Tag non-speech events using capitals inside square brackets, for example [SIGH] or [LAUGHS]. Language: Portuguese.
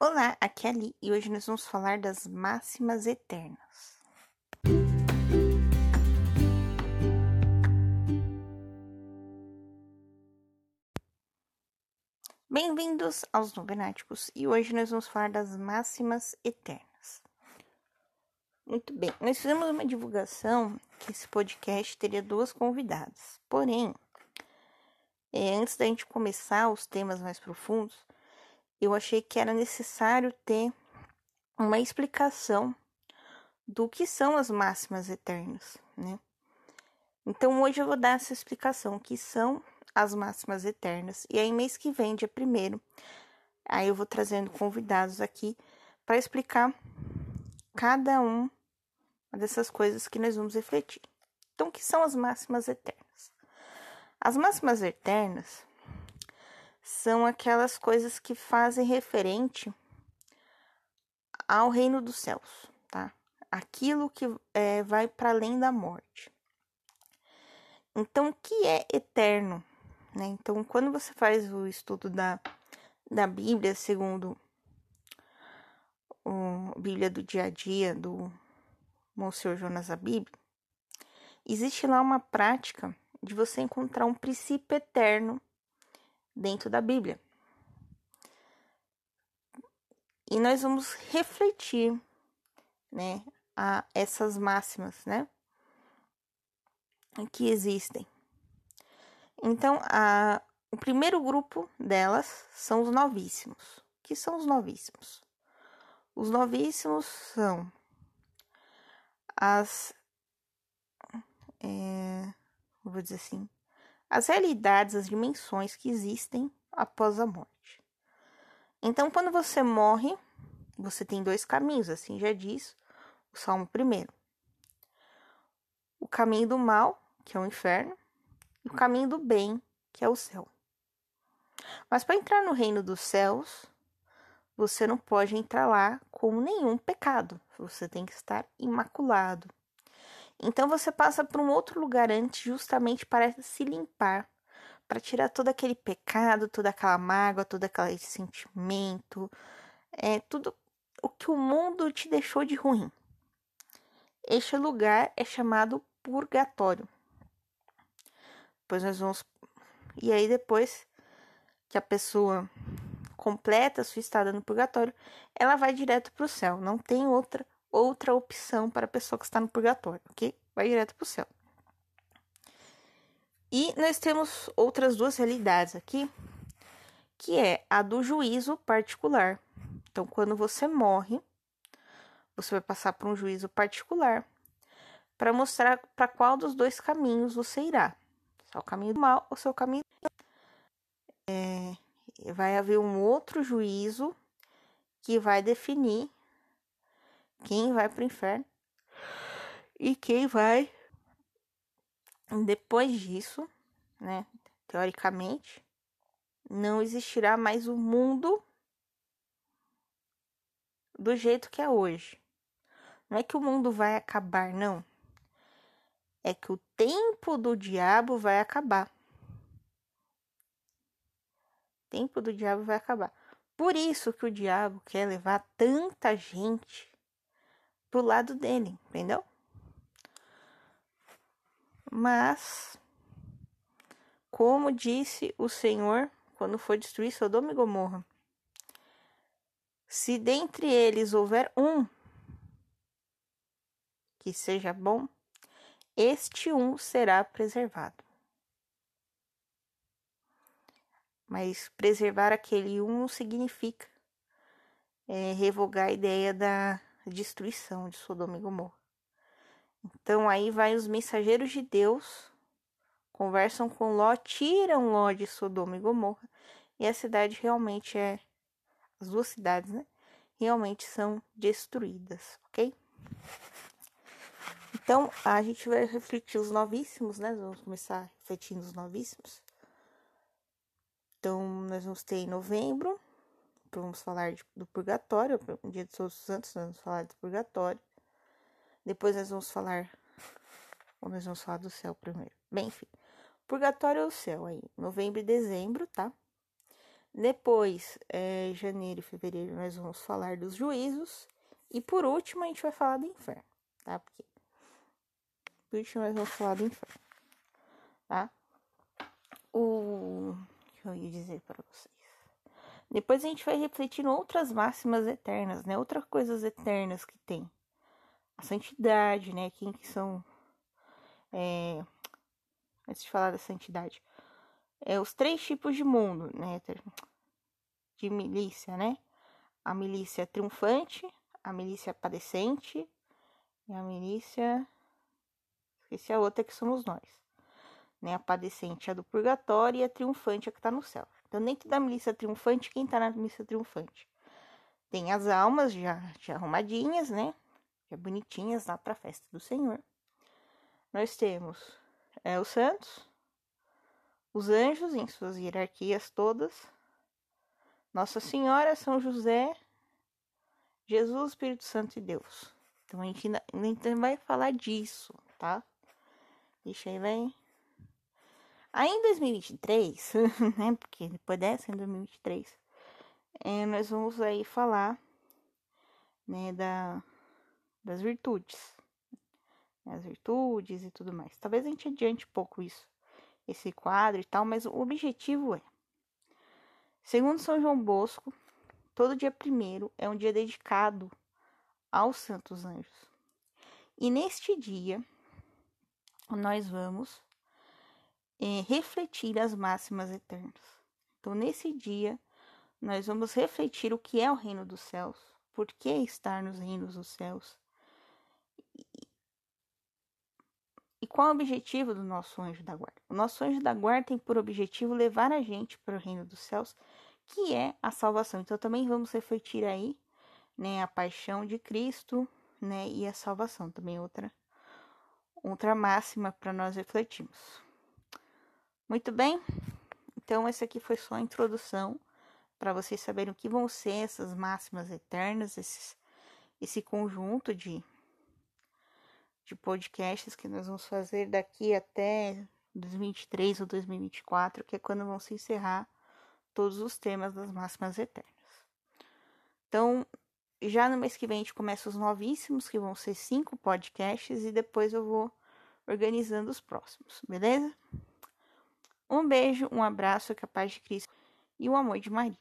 Olá, aqui é a Li e hoje nós vamos falar das máximas eternas. Bem-vindos aos Novenáticos e hoje nós vamos falar das máximas eternas. Muito bem, nós fizemos uma divulgação que esse podcast teria duas convidadas, porém, é, antes da gente começar os temas mais profundos, eu achei que era necessário ter uma explicação do que são as máximas eternas, né? Então hoje eu vou dar essa explicação, que são as máximas eternas. E aí mês que vem, dia primeiro, aí eu vou trazendo convidados aqui para explicar cada um dessas coisas que nós vamos refletir. Então, o que são as máximas eternas? As máximas eternas são aquelas coisas que fazem referente ao reino dos céus, tá? Aquilo que é, vai para além da morte. Então, o que é eterno? Né? Então, quando você faz o estudo da, da Bíblia, segundo a Bíblia do dia a dia do Monsenhor Jonas Abib, existe lá uma prática de você encontrar um princípio eterno dentro da Bíblia. E nós vamos refletir, né, a essas máximas, né, que existem. Então, a, o primeiro grupo delas são os novíssimos. O que são os novíssimos? Os novíssimos são as. É, vou dizer assim as realidades, as dimensões que existem após a morte. Então, quando você morre, você tem dois caminhos, assim já diz o Salmo primeiro. O caminho do mal, que é o inferno, e o caminho do bem, que é o céu. Mas para entrar no reino dos céus, você não pode entrar lá com nenhum pecado. Você tem que estar imaculado. Então você passa por um outro lugar antes, justamente para se limpar, para tirar todo aquele pecado, toda aquela mágoa, todo aquele sentimento, é tudo o que o mundo te deixou de ruim. Este lugar é chamado purgatório. Depois nós vamos e aí depois que a pessoa completa sua estada no purgatório, ela vai direto para o céu. Não tem outra outra opção para a pessoa que está no purgatório, ok? Vai direto para o céu. E nós temos outras duas realidades aqui, que é a do juízo particular. Então, quando você morre, você vai passar por um juízo particular para mostrar para qual dos dois caminhos você irá. Se é o caminho do mal ou se é caminho é, vai haver um outro juízo que vai definir quem vai para o inferno e quem vai depois disso, né? Teoricamente, não existirá mais o mundo do jeito que é hoje. Não é que o mundo vai acabar, não. É que o tempo do diabo vai acabar. O tempo do diabo vai acabar. Por isso que o diabo quer levar tanta gente pro lado dele, entendeu? Mas, como disse o Senhor quando foi destruir Sodoma e Gomorra, se dentre eles houver um que seja bom, este um será preservado. Mas preservar aquele um não significa é, revogar a ideia da destruição de Sodoma e Gomorra. Então aí vai os mensageiros de Deus, conversam com Ló, tiram Ló de Sodoma e Gomorra, e a cidade realmente é as duas cidades, né? Realmente são destruídas, ok? Então, a gente vai refletir os novíssimos, né? Vamos começar refletindo os novíssimos. Então, nós vamos ter em novembro vamos falar de, do purgatório, no dia de Todos os Santos, nós vamos falar do purgatório. Depois nós vamos falar. Ou nós vamos falar do céu primeiro. Bem, enfim. Purgatório é o céu aí. Novembro e dezembro, tá? Depois, é, janeiro e fevereiro, nós vamos falar dos juízos. E por último, a gente vai falar do inferno, tá? Porque por último, nós vamos falar do inferno, tá? O que eu ia dizer para vocês? Depois a gente vai refletir em outras máximas eternas, né? Outras coisas eternas que tem. A santidade, né? Quem que são. É... Antes de falar da santidade é, os três tipos de mundo, né? De milícia, né? A milícia triunfante, a milícia padecente e a milícia. Esqueci a outra que somos nós. Né? A padecente é a do purgatório e a triunfante é a que está no céu. Então, dentro da milícia triunfante, quem está na milícia triunfante? Tem as almas já, já arrumadinhas, né? Já bonitinhas lá para festa do Senhor. Nós temos é, os santos, os anjos em suas hierarquias todas, Nossa Senhora, São José, Jesus, Espírito Santo e Deus. Então a gente ainda, ainda vai falar disso, tá? Deixa aí, vem. Aí em 2023, [LAUGHS] né? Porque depois dessa, em 2023, é, nós vamos aí falar, né, da, das virtudes. As virtudes e tudo mais. Talvez a gente adiante um pouco isso esse quadro e tal, mas o objetivo é. Segundo São João Bosco, todo dia primeiro é um dia dedicado aos santos anjos. E neste dia, nós vamos é, refletir as máximas eternas. Então, nesse dia, nós vamos refletir o que é o reino dos céus, por que estar nos reinos dos céus, E qual é o objetivo do nosso anjo da guarda? O nosso anjo da guarda tem por objetivo levar a gente para o reino dos céus, que é a salvação. Então também vamos refletir aí, né, a paixão de Cristo, né, e a salvação, também outra outra máxima para nós refletirmos. Muito bem? Então essa aqui foi só a introdução para vocês saberem o que vão ser essas máximas eternas, esses, esse conjunto de de podcasts que nós vamos fazer daqui até 2023 ou 2024, que é quando vão se encerrar todos os temas das máximas eternas. Então, já no mês que vem a gente começa os novíssimos, que vão ser cinco podcasts, e depois eu vou organizando os próximos, beleza? Um beijo, um abraço, que a paz de Cristo e o amor de Maria.